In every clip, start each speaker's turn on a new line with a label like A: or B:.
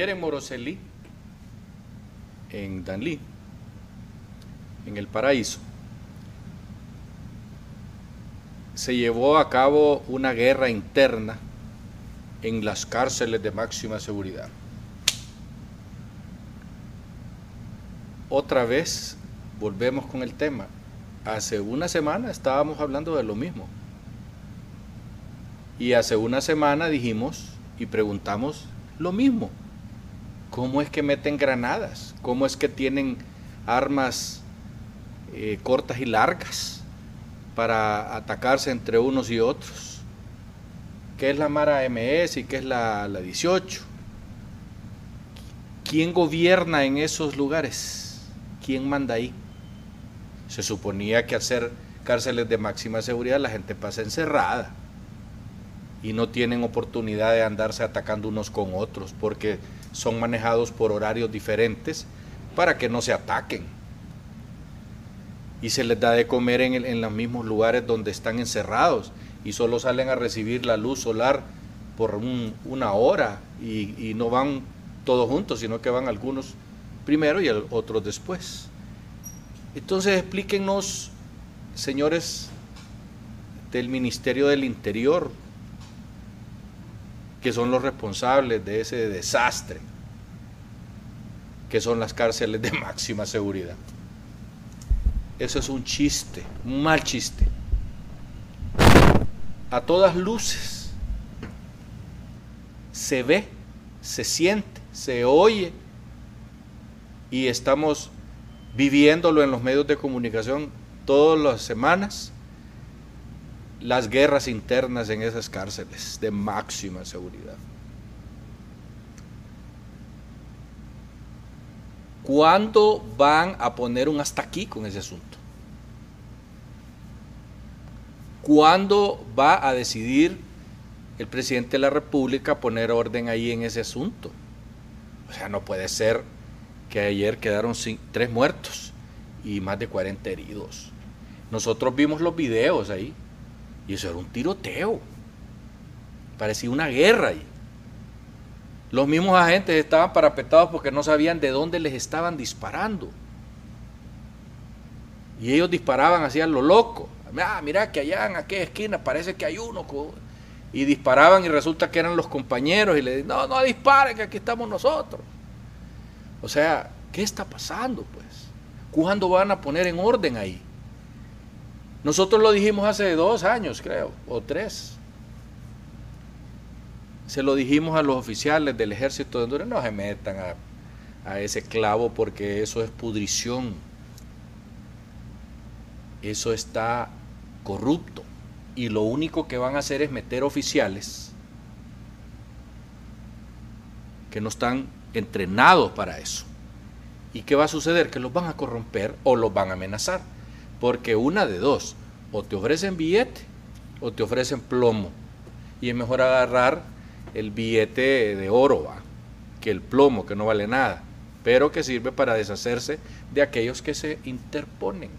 A: Ayer en Moroselí, en Danlí, en el paraíso, se llevó a cabo una guerra interna en las cárceles de máxima seguridad. Otra vez volvemos con el tema. Hace una semana estábamos hablando de lo mismo. Y hace una semana dijimos y preguntamos lo mismo. ¿Cómo es que meten granadas? ¿Cómo es que tienen armas eh, cortas y largas para atacarse entre unos y otros? ¿Qué es la Mara MS y qué es la, la 18? ¿Quién gobierna en esos lugares? ¿Quién manda ahí? Se suponía que hacer cárceles de máxima seguridad la gente pasa encerrada y no tienen oportunidad de andarse atacando unos con otros porque son manejados por horarios diferentes para que no se ataquen. Y se les da de comer en, los mismos lugares donde están encerrados y solo salen a recibir la luz solar por una hora y, y, no van todos juntos, sino que van algunos primero y otros después. Entonces explíquenos, señores del Ministerio del Interior, que son los responsables de ese desastre, que son las cárceles de máxima seguridad. Eso es un chiste, un mal chiste. A todas luces se ve, se siente, se oye y estamos viviéndolo en los medios de comunicación todas las semanas las guerras internas en esas cárceles de máxima seguridad. ¿Cuándo van a poner un hasta aquí con ese asunto? ¿Cuándo va a decidir el presidente de la República poner orden ahí en ese asunto? O sea, no puede ser que ayer quedaron tres muertos y más de 40 heridos. Nosotros vimos los videos ahí. Y eso era un tiroteo. Parecía una guerra ahí. Los mismos agentes estaban parapetados porque no sabían de dónde les estaban disparando. Y ellos disparaban así a lo loco. Ah, mira que allá en aquella esquina parece que hay uno. Y disparaban y resulta que eran los compañeros y le dicen, no, no disparen, que aquí estamos nosotros. O sea, ¿qué está pasando pues? ¿Cuándo van a poner en orden ahí? Nosotros lo dijimos hace dos años, creo, o tres. Se lo dijimos a los oficiales del ejército de Honduras, no se metan a, ese clavo porque eso es pudrición. Eso está corrupto. Y lo único que van a hacer es meter oficiales que no están entrenados para eso. ¿Y qué va a suceder? Que los van a corromper o los van a amenazar. Porque una de dos, o te ofrecen billete o te ofrecen plomo. Y es mejor agarrar el billete de oro que el plomo, que no vale nada, pero que sirve para deshacerse de aquellos que se interponen.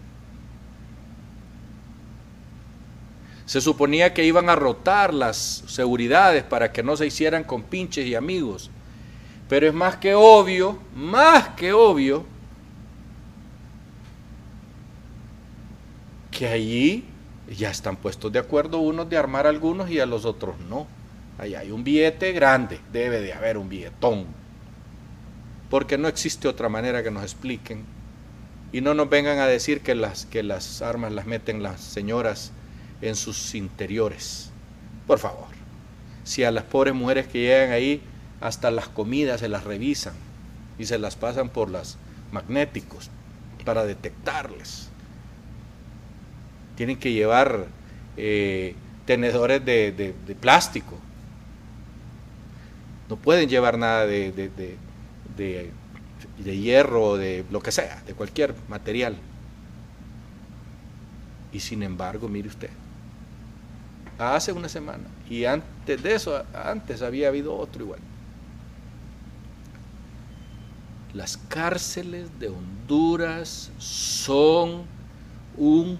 A: Se suponía que iban a rotar las seguridades para que no se hicieran con pinches y amigos. Pero es más que obvio, más que obvio, que allí ya están puestos de acuerdo unos de armar a algunos y a los otros no. Ahí hay un billete grande, debe de haber un billetón. Porque no existe otra manera que nos expliquen. Y no nos vengan a decir que las, que las armas las meten las señoras en sus interiores. Por favor. Si a las pobres mujeres que llegan ahí, hasta las comidas se las revisan y se las pasan por las magnéticos para detectarles tienen que llevar eh, tenedores de, plástico. No pueden llevar nada de, de hierro, de lo que sea, de cualquier material. Y sin embargo, mire usted, hace una semana, y antes de eso, antes había habido otro igual. Las cárceles de Honduras son un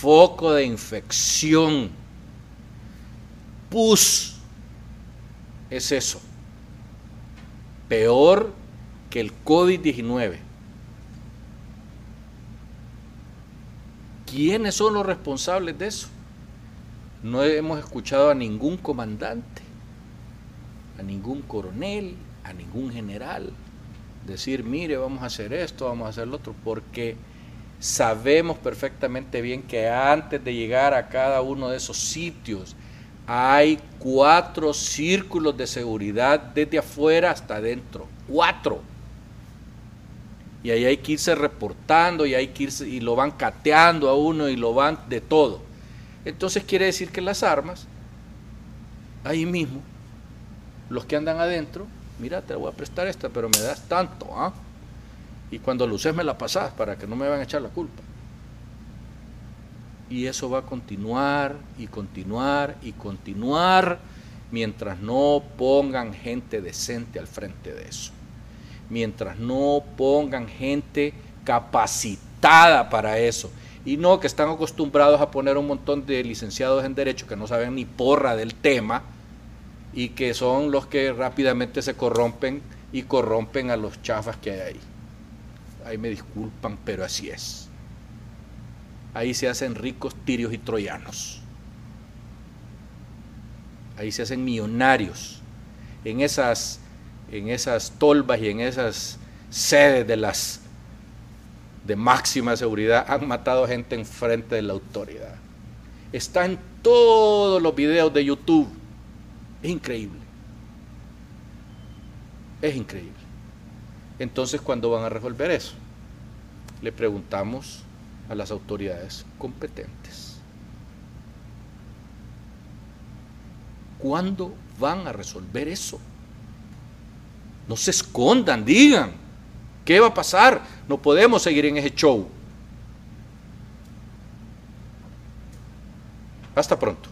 A: foco de infección. Pus es eso. peor que el COVID-19. ¿Quiénes son los responsables de eso? No hemos escuchado a ningún comandante, a ningún coronel, a ningún general decir, mire, vamos a hacer esto, vamos a hacer lo otro, porque sabemos perfectamente bien que antes de llegar a cada uno de esos sitios hay cuatro círculos de seguridad desde afuera hasta adentro, cuatro. Y ahí hay que irse reportando y hay que irse, y lo van cateando a uno y lo van de todo. Entonces quiere decir que las armas, ahí mismo, los que andan adentro, mira, te voy a prestar esta, pero me das tanto, ¿ah? Y cuando lo uses me la pasas para que no me van a echar la culpa. Y eso va a continuar y continuar y continuar mientras no pongan gente decente al frente de eso. Mientras no pongan gente capacitada para eso y no que están acostumbrados a poner un montón de licenciados en derecho que no saben ni porra del tema y que son los que rápidamente se corrompen y corrompen a los chafas que hay ahí. Ahí me disculpan, pero así es. Ahí se hacen ricos tirios y troyanos. Ahí se hacen millonarios. En esas, en esas tolvas y en esas sedes de las de máxima seguridad han matado gente en frente de la autoridad. Está en todos los videos de YouTube. Es increíble. Es increíble. Entonces, ¿cuándo van a resolver eso? Le preguntamos a las autoridades competentes. ¿Cuándo van a resolver eso? No se escondan, digan. ¿Qué va a pasar? No podemos seguir en ese show. Hasta pronto.